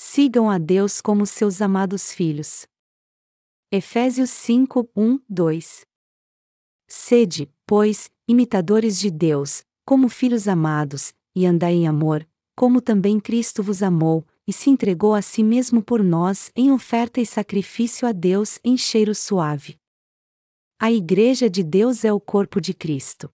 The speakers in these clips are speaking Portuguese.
sigam a Deus como seus amados filhos. Efésios 5, 1, 2 Sede, pois, imitadores de Deus, como filhos amados, e andai em amor, como também Cristo vos amou, e se entregou a si mesmo por nós em oferta e sacrifício a Deus em cheiro suave. A Igreja de Deus é o corpo de Cristo.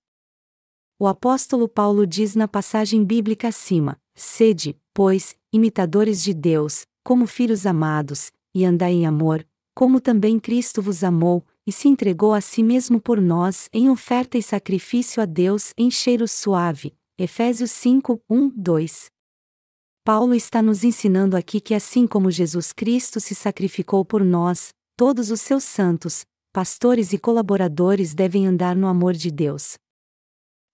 O apóstolo Paulo diz na passagem bíblica acima: Sede, pois, imitadores de Deus, como filhos amados, e andai em amor, como também Cristo vos amou, e se entregou a si mesmo por nós em oferta e sacrifício a Deus em cheiro suave. Efésios 5, 1, 2. Paulo está nos ensinando aqui que assim como Jesus Cristo se sacrificou por nós, todos os seus santos, pastores e colaboradores devem andar no amor de Deus.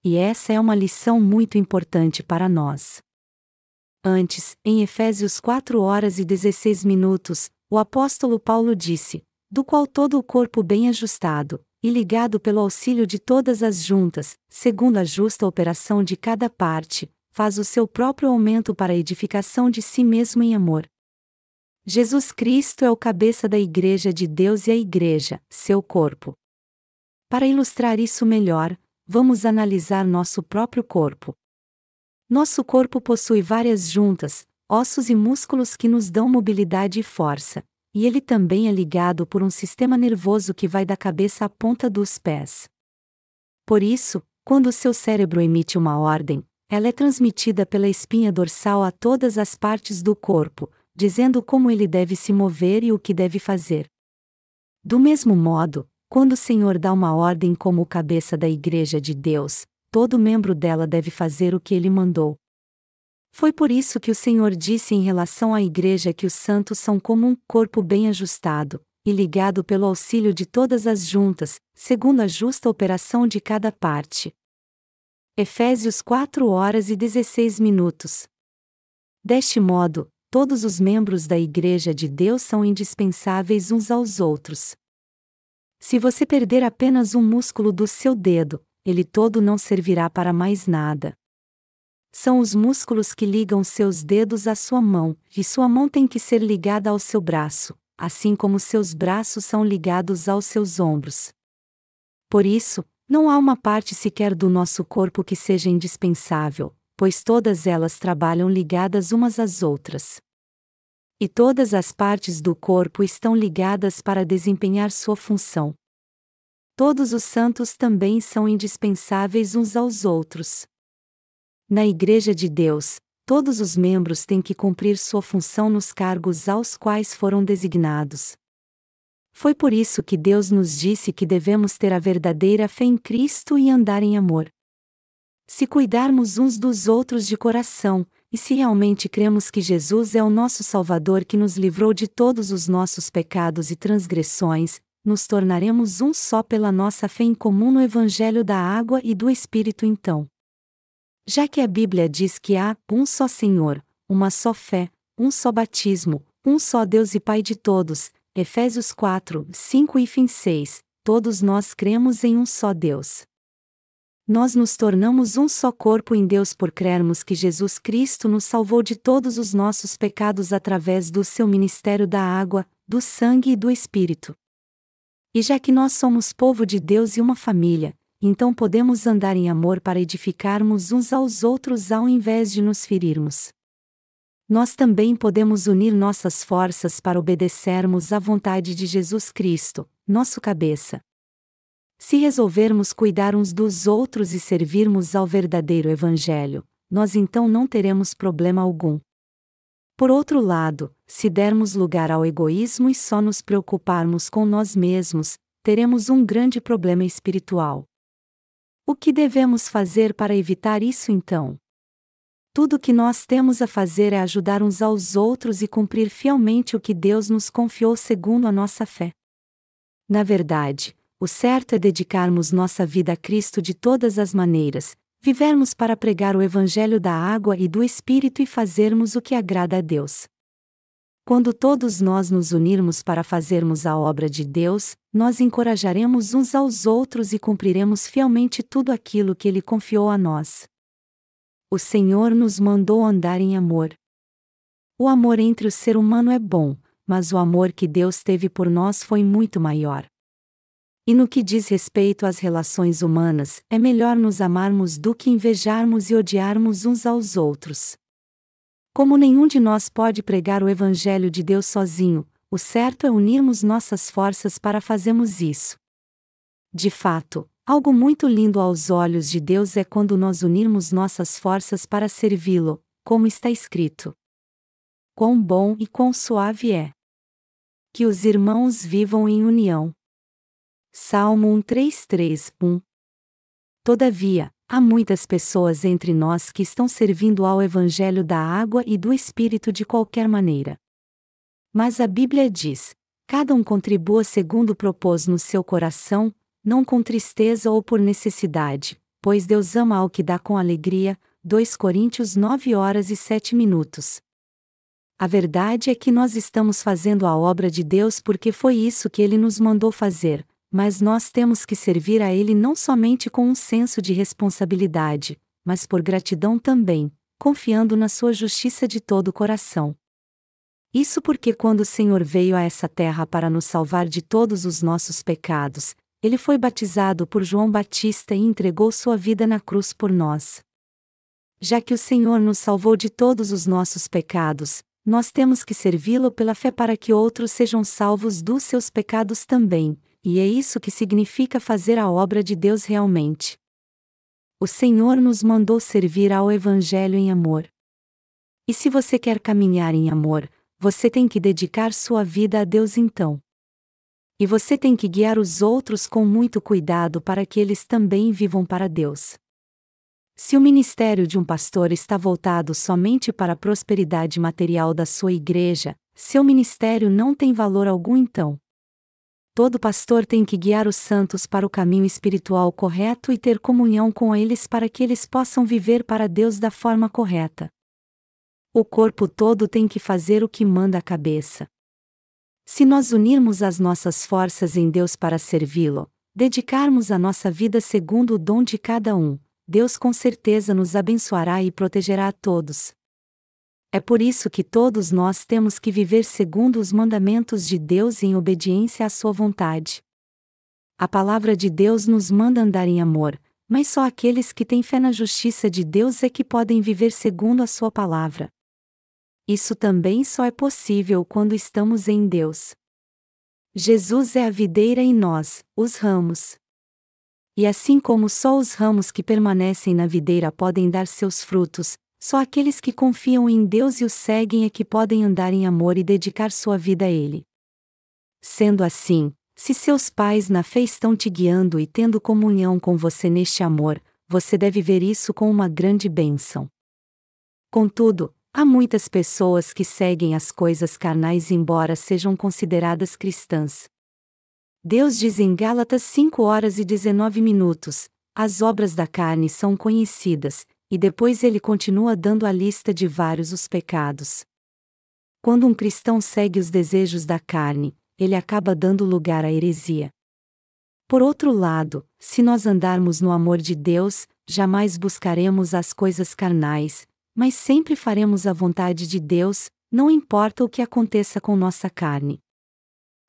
E essa é uma lição muito importante para nós. Antes, em Efésios 4 horas e 16 minutos, o apóstolo Paulo disse: do qual todo o corpo bem ajustado, e ligado pelo auxílio de todas as juntas, segundo a justa operação de cada parte, faz o seu próprio aumento para a edificação de si mesmo em amor. Jesus Cristo é o cabeça da Igreja de Deus e a Igreja, seu corpo. Para ilustrar isso melhor, vamos analisar nosso próprio corpo. Nosso corpo possui várias juntas, ossos e músculos que nos dão mobilidade e força, e ele também é ligado por um sistema nervoso que vai da cabeça à ponta dos pés. Por isso, quando o seu cérebro emite uma ordem, ela é transmitida pela espinha dorsal a todas as partes do corpo, dizendo como ele deve se mover e o que deve fazer. Do mesmo modo, quando o Senhor dá uma ordem como cabeça da Igreja de Deus, todo membro dela deve fazer o que ele mandou. Foi por isso que o Senhor disse em relação à Igreja que os santos são como um corpo bem ajustado, e ligado pelo auxílio de todas as juntas, segundo a justa operação de cada parte. Efésios 4 horas e 16 minutos. Deste modo, todos os membros da Igreja de Deus são indispensáveis uns aos outros. Se você perder apenas um músculo do seu dedo, ele todo não servirá para mais nada. São os músculos que ligam seus dedos à sua mão, e sua mão tem que ser ligada ao seu braço, assim como seus braços são ligados aos seus ombros. Por isso, não há uma parte sequer do nosso corpo que seja indispensável, pois todas elas trabalham ligadas umas às outras. E todas as partes do corpo estão ligadas para desempenhar sua função. Todos os santos também são indispensáveis uns aos outros. Na Igreja de Deus, todos os membros têm que cumprir sua função nos cargos aos quais foram designados. Foi por isso que Deus nos disse que devemos ter a verdadeira fé em Cristo e andar em amor. Se cuidarmos uns dos outros de coração, e se realmente cremos que Jesus é o nosso Salvador que nos livrou de todos os nossos pecados e transgressões, nos tornaremos um só pela nossa fé em comum no Evangelho da Água e do Espírito então. Já que a Bíblia diz que há um só Senhor, uma só fé, um só batismo, um só Deus e Pai de todos, Efésios 4, 5 e fim 6, todos nós cremos em um só Deus. Nós nos tornamos um só corpo em Deus por crermos que Jesus Cristo nos salvou de todos os nossos pecados através do seu ministério da água, do sangue e do Espírito. E já que nós somos povo de Deus e uma família, então podemos andar em amor para edificarmos uns aos outros ao invés de nos ferirmos. Nós também podemos unir nossas forças para obedecermos à vontade de Jesus Cristo, nosso cabeça. Se resolvermos cuidar uns dos outros e servirmos ao verdadeiro Evangelho, nós então não teremos problema algum. Por outro lado, se dermos lugar ao egoísmo e só nos preocuparmos com nós mesmos, teremos um grande problema espiritual. O que devemos fazer para evitar isso então? Tudo o que nós temos a fazer é ajudar uns aos outros e cumprir fielmente o que Deus nos confiou segundo a nossa fé. Na verdade, o certo é dedicarmos nossa vida a Cristo de todas as maneiras, vivermos para pregar o Evangelho da água e do Espírito e fazermos o que agrada a Deus. Quando todos nós nos unirmos para fazermos a obra de Deus, nós encorajaremos uns aos outros e cumpriremos fielmente tudo aquilo que Ele confiou a nós. O Senhor nos mandou andar em amor. o amor entre o ser humano é bom, mas o amor que Deus teve por nós foi muito maior. E no que diz respeito às relações humanas, é melhor nos amarmos do que invejarmos e odiarmos uns aos outros. Como nenhum de nós pode pregar o Evangelho de Deus sozinho, o certo é unirmos nossas forças para fazermos isso. De fato, algo muito lindo aos olhos de Deus é quando nós unirmos nossas forças para servi-lo, como está escrito. Quão bom e quão suave é! Que os irmãos vivam em união. Salmo 133, 1 Todavia, há muitas pessoas entre nós que estão servindo ao Evangelho da água e do Espírito de qualquer maneira. Mas a Bíblia diz: cada um contribua segundo propôs no seu coração, não com tristeza ou por necessidade, pois Deus ama ao que dá com alegria. 2 Coríntios 9 horas e 7 minutos. A verdade é que nós estamos fazendo a obra de Deus porque foi isso que ele nos mandou fazer, mas nós temos que servir a Ele não somente com um senso de responsabilidade, mas por gratidão também, confiando na Sua justiça de todo o coração. Isso porque quando o Senhor veio a essa terra para nos salvar de todos os nossos pecados, ele foi batizado por João Batista e entregou sua vida na cruz por nós. Já que o Senhor nos salvou de todos os nossos pecados, nós temos que servi-lo pela fé para que outros sejam salvos dos seus pecados também, e é isso que significa fazer a obra de Deus realmente. O Senhor nos mandou servir ao Evangelho em amor. E se você quer caminhar em amor, você tem que dedicar sua vida a Deus então. E você tem que guiar os outros com muito cuidado para que eles também vivam para Deus. Se o ministério de um pastor está voltado somente para a prosperidade material da sua igreja, seu ministério não tem valor algum então todo pastor tem que guiar os santos para o caminho espiritual correto e ter comunhão com eles para que eles possam viver para Deus da forma correta. O corpo todo tem que fazer o que manda a cabeça. Se nós unirmos as nossas forças em Deus para servi-lo, dedicarmos a nossa vida segundo o dom de cada um, Deus com certeza nos abençoará e protegerá a todos. É por isso que todos nós temos que viver segundo os mandamentos de Deus em obediência à Sua vontade. A palavra de Deus nos manda andar em amor, mas só aqueles que têm fé na justiça de Deus é que podem viver segundo a Sua palavra. Isso também só é possível quando estamos em Deus. Jesus é a videira e nós, os ramos. E assim como só os ramos que permanecem na videira podem dar seus frutos, só aqueles que confiam em Deus e o seguem é que podem andar em amor e dedicar sua vida a Ele. Sendo assim, se seus pais na fé estão te guiando e tendo comunhão com você neste amor, você deve ver isso com uma grande bênção. Contudo, há muitas pessoas que seguem as coisas carnais embora sejam consideradas cristãs. Deus diz em Gálatas 5 horas e 19 minutos: as obras da carne são conhecidas, e depois ele continua dando a lista de vários os pecados. Quando um cristão segue os desejos da carne, ele acaba dando lugar à heresia. Por outro lado, se nós andarmos no amor de Deus, jamais buscaremos as coisas carnais, mas sempre faremos a vontade de Deus, não importa o que aconteça com nossa carne.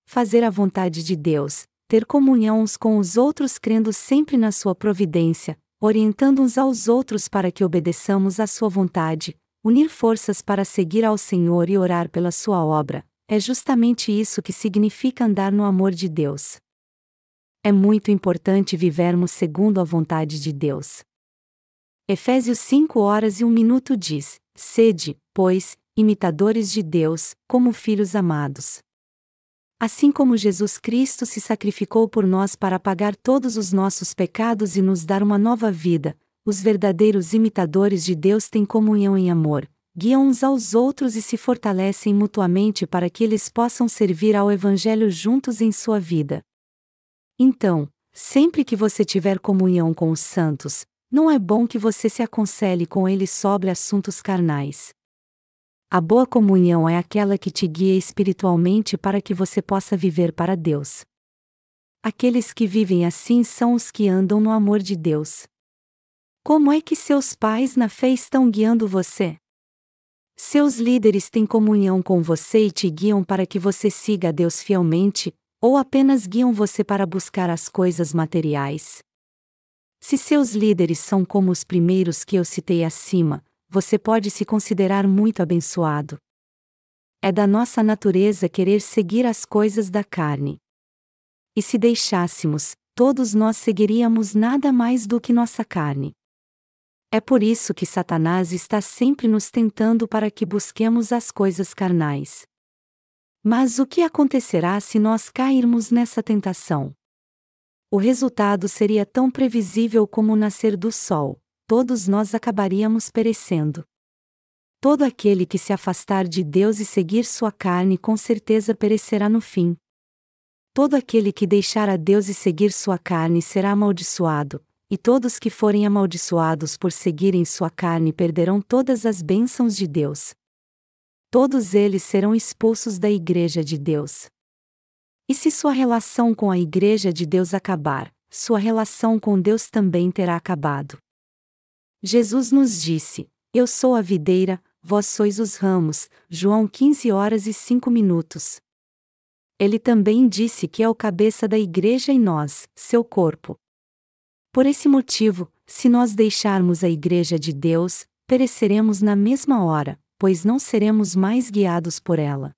Fazer a vontade de Deus, ter comunhão uns com os outros crendo sempre na sua providência, orientando uns aos outros para que obedeçamos à Sua vontade, unir forças para seguir ao Senhor e orar pela Sua obra, é justamente isso que significa andar no amor de Deus. É muito importante vivermos segundo a vontade de Deus. Efésios 5 horas e 1 minuto diz: Sede, pois, imitadores de Deus, como filhos amados. Assim como Jesus Cristo se sacrificou por nós para pagar todos os nossos pecados e nos dar uma nova vida, os verdadeiros imitadores de Deus têm comunhão em amor, guiam uns aos outros e se fortalecem mutuamente para que eles possam servir ao Evangelho juntos em sua vida. Então, sempre que você tiver comunhão com os santos, não é bom que você se aconselhe com eles sobre assuntos carnais. A boa comunhão é aquela que te guia espiritualmente para que você possa viver para Deus. Aqueles que vivem assim são os que andam no amor de Deus. Como é que seus pais na fé estão guiando você? Seus líderes têm comunhão com você e te guiam para que você siga a Deus fielmente, ou apenas guiam você para buscar as coisas materiais? Se seus líderes são como os primeiros que eu citei acima, você pode se considerar muito abençoado. É da nossa natureza querer seguir as coisas da carne. E se deixássemos, todos nós seguiríamos nada mais do que nossa carne. É por isso que Satanás está sempre nos tentando para que busquemos as coisas carnais. Mas o que acontecerá se nós cairmos nessa tentação? O resultado seria tão previsível como o nascer do sol, todos nós acabaríamos perecendo. Todo aquele que se afastar de Deus e seguir sua carne com certeza perecerá no fim. Todo aquele que deixar a Deus e seguir sua carne será amaldiçoado, e todos que forem amaldiçoados por seguirem sua carne perderão todas as bênçãos de Deus. Todos eles serão expulsos da Igreja de Deus. E se sua relação com a Igreja de Deus acabar, sua relação com Deus também terá acabado. Jesus nos disse: Eu sou a videira, vós sois os ramos. João 15 horas e 5 minutos. Ele também disse que é o cabeça da Igreja e nós, seu corpo. Por esse motivo, se nós deixarmos a Igreja de Deus, pereceremos na mesma hora, pois não seremos mais guiados por ela.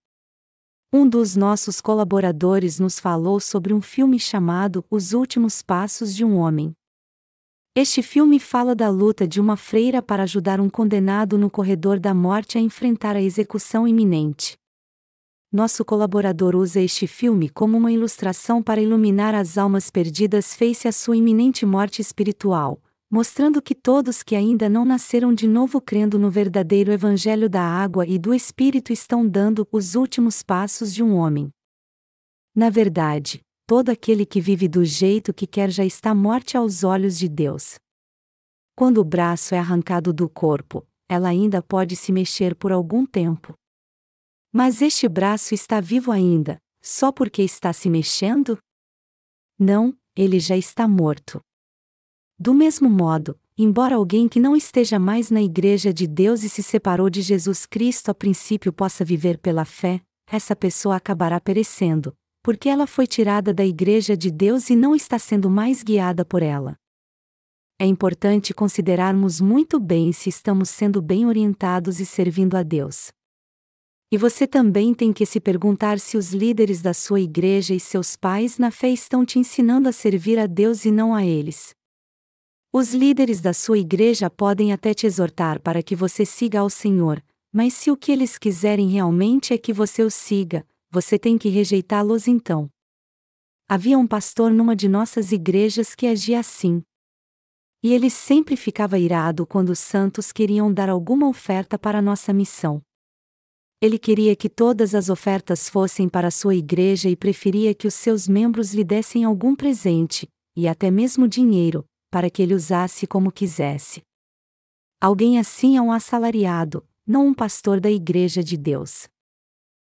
Um dos nossos colaboradores nos falou sobre um filme chamado Os Últimos Passos de um Homem. Este filme fala da luta de uma freira para ajudar um condenado no corredor da morte a enfrentar a execução iminente. Nosso colaborador usa este filme como uma ilustração para iluminar as almas perdidas face à sua iminente morte espiritual, mostrando que todos que ainda não nasceram de novo crendo no verdadeiro Evangelho da água e do Espírito estão dando os últimos passos de um homem. Na verdade, todo aquele que vive do jeito que quer já está morte aos olhos de Deus. Quando o braço é arrancado do corpo, ela ainda pode se mexer por algum tempo. Mas este braço está vivo ainda, só porque está se mexendo? Não, ele já está morto. Do mesmo modo, embora alguém que não esteja mais na Igreja de Deus e se separou de Jesus Cristo a princípio possa viver pela fé, essa pessoa acabará perecendo, porque ela foi tirada da Igreja de Deus e não está sendo mais guiada por ela. É importante considerarmos muito bem se estamos sendo bem orientados e servindo a Deus. E você também tem que se perguntar se os líderes da sua igreja e seus pais na fé estão te ensinando a servir a Deus e não a eles. Os líderes da sua igreja podem até te exortar para que você siga ao Senhor, mas se o que eles quiserem realmente é que você os siga, você tem que rejeitá-los então. Havia um pastor numa de nossas igrejas que agia assim. E ele sempre ficava irado quando os santos queriam dar alguma oferta para nossa missão. Ele queria que todas as ofertas fossem para sua igreja e preferia que os seus membros lhe dessem algum presente, e até mesmo dinheiro, para que ele usasse como quisesse. Alguém assim é um assalariado, não um pastor da Igreja de Deus.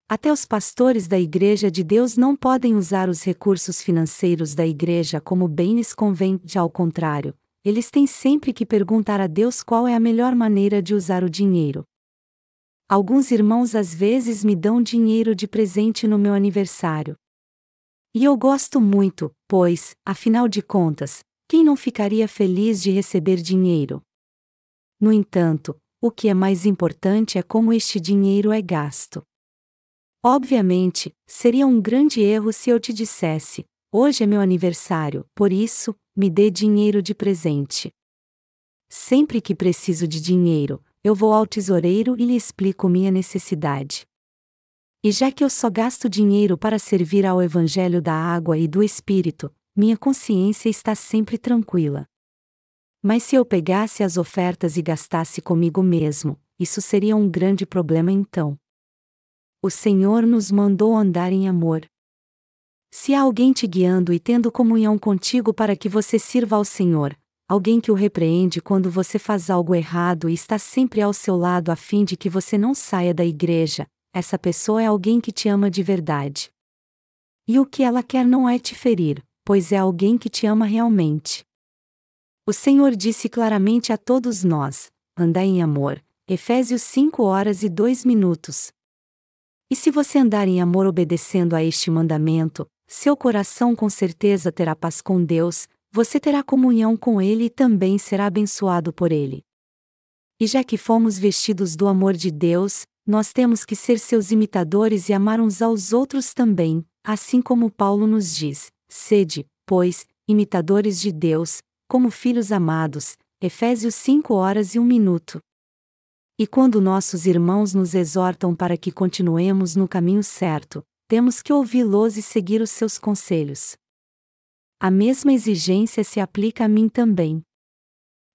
Até os pastores da Igreja de Deus não podem usar os recursos financeiros da Igreja como bem lhes convém, de ao contrário, eles têm sempre que perguntar a Deus qual é a melhor maneira de usar o dinheiro. Alguns irmãos às vezes me dão dinheiro de presente no meu aniversário. E eu gosto muito, pois, afinal de contas, quem não ficaria feliz de receber dinheiro? No entanto, o que é mais importante é como este dinheiro é gasto. Obviamente, seria um grande erro se eu te dissesse: hoje é meu aniversário, por isso, me dê dinheiro de presente. Sempre que preciso de dinheiro, eu vou ao tesoureiro e lhe explico minha necessidade. E já que eu só gasto dinheiro para servir ao Evangelho da água e do Espírito, minha consciência está sempre tranquila. Mas se eu pegasse as ofertas e gastasse comigo mesmo, isso seria um grande problema então. O Senhor nos mandou andar em amor. Se há alguém te guiando e tendo comunhão contigo para que você sirva ao Senhor, alguém que o repreende quando você faz algo errado e está sempre ao seu lado a fim de que você não saia da igreja, essa pessoa é alguém que te ama de verdade. E o que ela quer não é te ferir, pois é alguém que te ama realmente. O Senhor disse claramente a todos nós: andai em amor, Efésios 5 horas e 2 minutos. E se você andar em amor obedecendo a este mandamento, seu coração com certeza terá paz com Deus, você terá comunhão com Ele e também será abençoado por Ele. E já que fomos vestidos do amor de Deus, nós temos que ser seus imitadores e amar uns aos outros também, assim como Paulo nos diz: sede, pois, imitadores de Deus, como filhos amados. Efésios 5 horas e 1 minuto. E quando nossos irmãos nos exortam para que continuemos no caminho certo, temos que ouvi-los e seguir os seus conselhos. A mesma exigência se aplica a mim também.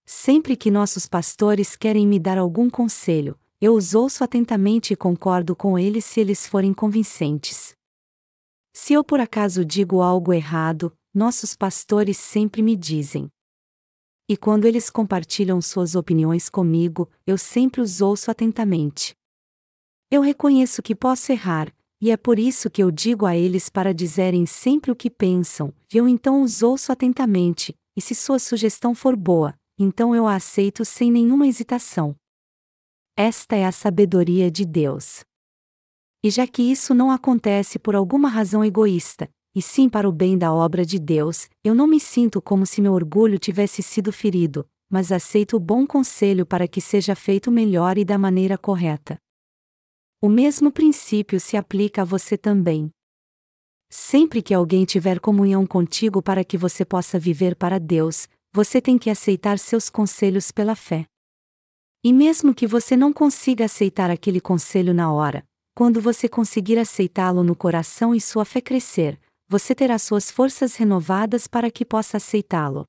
Sempre que nossos pastores querem me dar algum conselho, eu os ouço atentamente e concordo com eles se eles forem convincentes. Se eu por acaso digo algo errado, nossos pastores sempre me dizem. E quando eles compartilham suas opiniões comigo, eu sempre os ouço atentamente. Eu reconheço que posso errar, e é por isso que eu digo a eles para dizerem sempre o que pensam, e eu então os ouço atentamente, e se sua sugestão for boa, então eu a aceito sem nenhuma hesitação. Esta é a sabedoria de Deus. E já que isso não acontece por alguma razão egoísta, e sim para o bem da obra de Deus, eu não me sinto como se meu orgulho tivesse sido ferido, mas aceito o bom conselho para que seja feito melhor e da maneira correta. O mesmo princípio se aplica a você também. Sempre que alguém tiver comunhão contigo para que você possa viver para Deus, você tem que aceitar seus conselhos pela fé. E mesmo que você não consiga aceitar aquele conselho na hora, quando você conseguir aceitá-lo no coração e sua fé crescer, você terá suas forças renovadas para que possa aceitá-lo.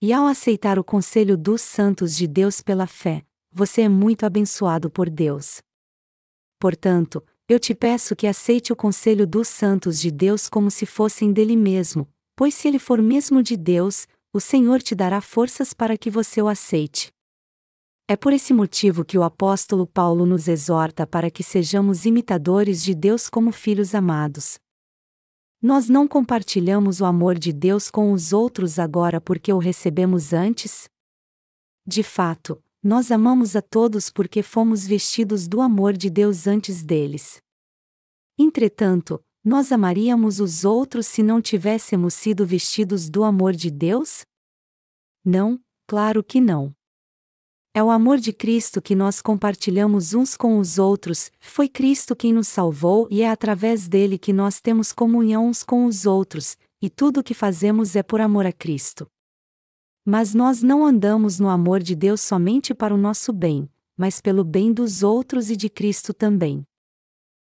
E ao aceitar o conselho dos santos de Deus pela fé, você é muito abençoado por Deus. Portanto, eu te peço que aceite o conselho dos santos de Deus como se fossem dele mesmo, pois se ele for mesmo de Deus, o Senhor te dará forças para que você o aceite. É por esse motivo que o apóstolo Paulo nos exorta para que sejamos imitadores de Deus como filhos amados. Nós não compartilhamos o amor de Deus com os outros agora porque o recebemos antes? De fato, nós amamos a todos porque fomos vestidos do amor de Deus antes deles. Entretanto, nós amaríamos os outros se não tivéssemos sido vestidos do amor de Deus? Não, claro que não. É o amor de Cristo que nós compartilhamos uns com os outros, foi Cristo quem nos salvou e é através dele que nós temos comunhão uns com os outros, e tudo o que fazemos é por amor a Cristo. Mas nós não andamos no amor de Deus somente para o nosso bem, mas pelo bem dos outros e de Cristo também.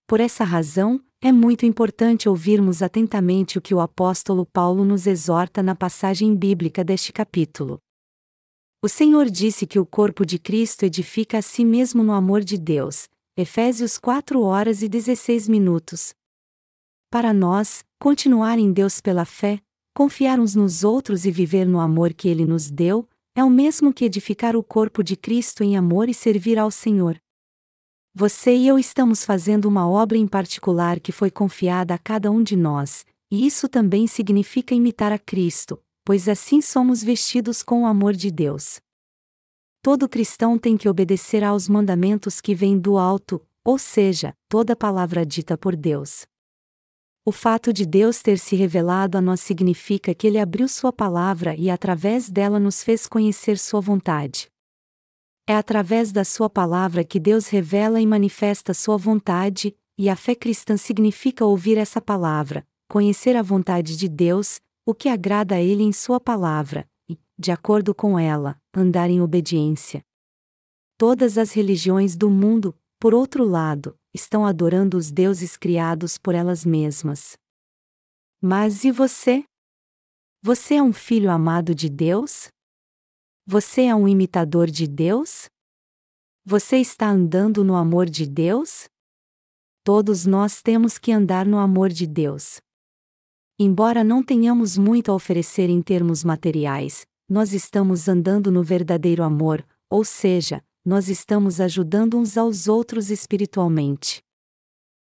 Por essa razão, é muito importante ouvirmos atentamente o que o apóstolo Paulo nos exorta na passagem bíblica deste capítulo. O Senhor disse que o corpo de Cristo edifica a si mesmo no amor de Deus. Efésios 4 horas e 16 minutos. Para nós, continuar em Deus pela fé, confiar uns nos outros e viver no amor que Ele nos deu, é o mesmo que edificar o corpo de Cristo em amor e servir ao Senhor. Você e eu estamos fazendo uma obra em particular que foi confiada a cada um de nós, e isso também significa imitar a Cristo, pois assim somos vestidos com o amor de Deus. Todo cristão tem que obedecer aos mandamentos que vêm do alto, ou seja, toda palavra dita por Deus. O fato de Deus ter se revelado a nós significa que Ele abriu Sua palavra e através dela nos fez conhecer Sua vontade. É através da Sua palavra que Deus revela e manifesta Sua vontade, e a fé cristã significa ouvir essa palavra, conhecer a vontade de Deus, o que agrada a Ele em Sua palavra, e, de acordo com ela, andar em obediência. Todas as religiões do mundo, por outro lado, estão adorando os deuses criados por elas mesmas. Mas e você? Você é um filho amado de Deus? Você é um imitador de Deus? Você está andando no amor de Deus? Todos nós temos que andar no amor de Deus. Embora não tenhamos muito a oferecer em termos materiais, nós estamos andando no verdadeiro amor, ou seja, nós estamos ajudando uns aos outros espiritualmente.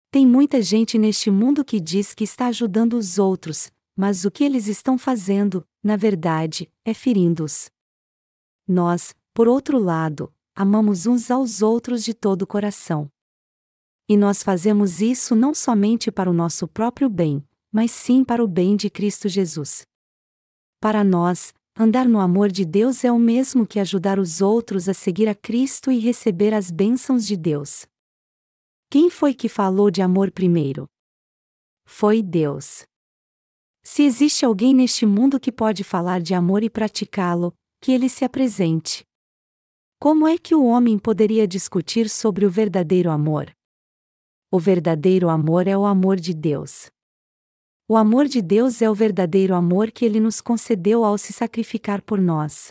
Tem muita gente neste mundo que diz que está ajudando os outros, mas o que eles estão fazendo, na verdade, é ferindo-os. Nós, por outro lado, amamos uns aos outros de todo o coração. E nós fazemos isso não somente para o nosso próprio bem, mas sim para o bem de Cristo Jesus. Para nós, andar no amor de Deus é o mesmo que ajudar os outros a seguir a Cristo e receber as bênçãos de Deus. Quem foi que falou de amor primeiro? Foi Deus. Se existe alguém neste mundo que pode falar de amor e praticá-lo, que ele se apresente. Como é que o homem poderia discutir sobre o verdadeiro amor? O verdadeiro amor é o amor de Deus. O amor de Deus é o verdadeiro amor que ele nos concedeu ao se sacrificar por nós.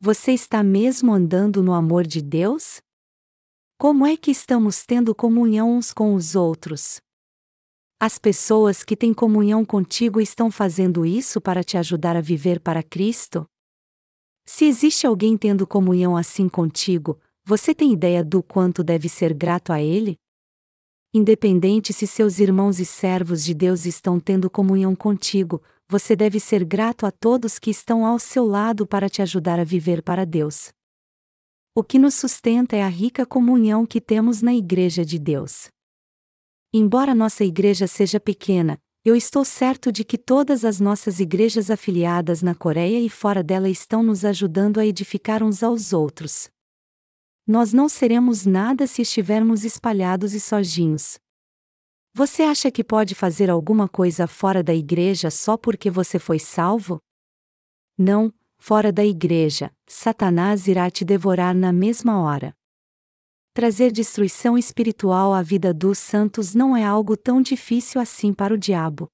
Você está mesmo andando no amor de Deus? Como é que estamos tendo comunhão uns com os outros? As pessoas que têm comunhão contigo estão fazendo isso para te ajudar a viver para Cristo? Se existe alguém tendo comunhão assim contigo, você tem ideia do quanto deve ser grato a Ele? Independente se seus irmãos e servos de Deus estão tendo comunhão contigo, você deve ser grato a todos que estão ao seu lado para te ajudar a viver para Deus. O que nos sustenta é a rica comunhão que temos na Igreja de Deus. Embora nossa igreja seja pequena, eu estou certo de que todas as nossas igrejas afiliadas na Coreia e fora dela estão nos ajudando a edificar uns aos outros. Nós não seremos nada se estivermos espalhados e sozinhos. Você acha que pode fazer alguma coisa fora da igreja só porque você foi salvo? Não, fora da igreja, Satanás irá te devorar na mesma hora. Trazer destruição espiritual à vida dos santos não é algo tão difícil assim para o diabo.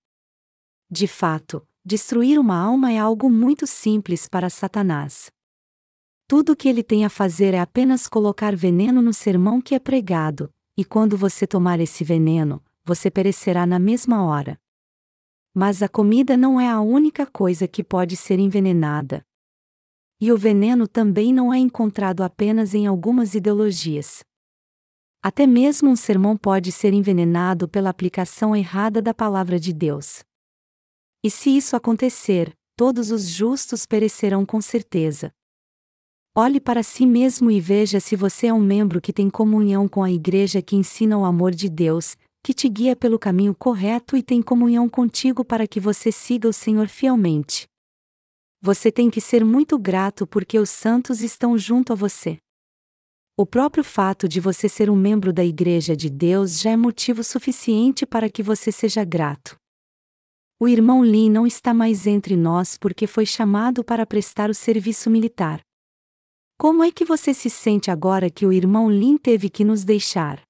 De fato, destruir uma alma é algo muito simples para Satanás. Tudo o que ele tem a fazer é apenas colocar veneno no sermão que é pregado, e quando você tomar esse veneno, você perecerá na mesma hora. Mas a comida não é a única coisa que pode ser envenenada. E o veneno também não é encontrado apenas em algumas ideologias. Até mesmo um sermão pode ser envenenado pela aplicação errada da palavra de Deus. E se isso acontecer, todos os justos perecerão com certeza. Olhe para si mesmo e veja se você é um membro que tem comunhão com a igreja que ensina o amor de Deus, que te guia pelo caminho correto e tem comunhão contigo para que você siga o Senhor fielmente. Você tem que ser muito grato porque os santos estão junto a você. O próprio fato de você ser um membro da Igreja de Deus já é motivo suficiente para que você seja grato. O irmão Lin não está mais entre nós porque foi chamado para prestar o serviço militar. Como é que você se sente agora que o irmão Lin teve que nos deixar?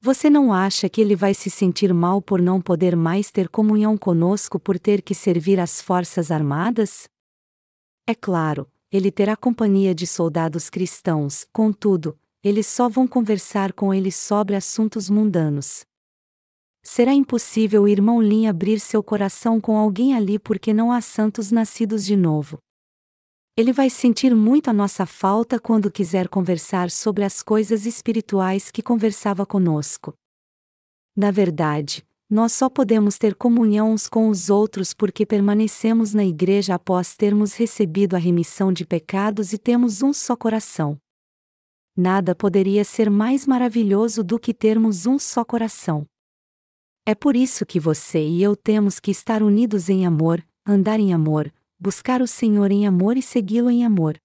Você não acha que ele vai se sentir mal por não poder mais ter comunhão conosco por ter que servir às Forças Armadas? É claro, ele terá companhia de soldados cristãos, contudo, eles só vão conversar com ele sobre assuntos mundanos. Será impossível o irmão Lin abrir seu coração com alguém ali porque não há santos nascidos de novo. Ele vai sentir muito a nossa falta quando quiser conversar sobre as coisas espirituais que conversava conosco. Na verdade, nós só podemos ter comunhão uns com os outros porque permanecemos na igreja após termos recebido a remissão de pecados e temos um só coração. Nada poderia ser mais maravilhoso do que termos um só coração. É por isso que você e eu temos que estar unidos em amor, andar em amor, buscar o Senhor em amor e segui-lo em amor.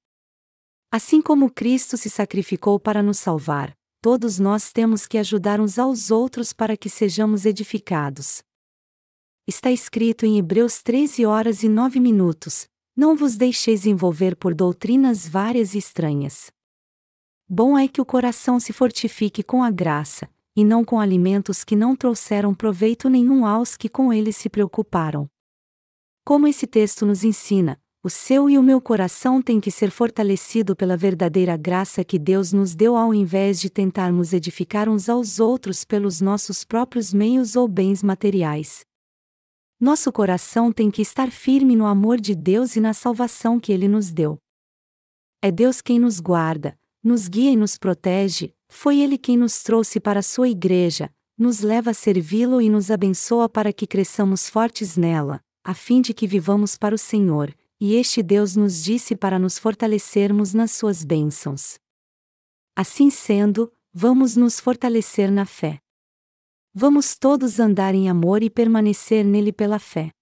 Assim como Cristo se sacrificou para nos salvar, todos nós temos que ajudar uns aos outros para que sejamos edificados. Está escrito em Hebreus 13 horas e 9 minutos: Não vos deixeis envolver por doutrinas várias e estranhas. Bom é que o coração se fortifique com a graça, e não com alimentos que não trouxeram proveito nenhum aos que com eles se preocuparam. Como esse texto nos ensina, o seu e o meu coração tem que ser fortalecido pela verdadeira graça que Deus nos deu ao invés de tentarmos edificar uns aos outros pelos nossos próprios meios ou bens materiais. Nosso coração tem que estar firme no amor de Deus e na salvação que Ele nos deu. É Deus quem nos guarda, nos guia e nos protege, foi Ele quem nos trouxe para a sua igreja, nos leva a servi-lo e nos abençoa para que cresçamos fortes nela, a fim de que vivamos para o Senhor, e este Deus nos disse para nos fortalecermos nas suas bênçãos. Assim sendo, vamos nos fortalecer na fé. Vamos todos andar em amor e permanecer nele pela fé.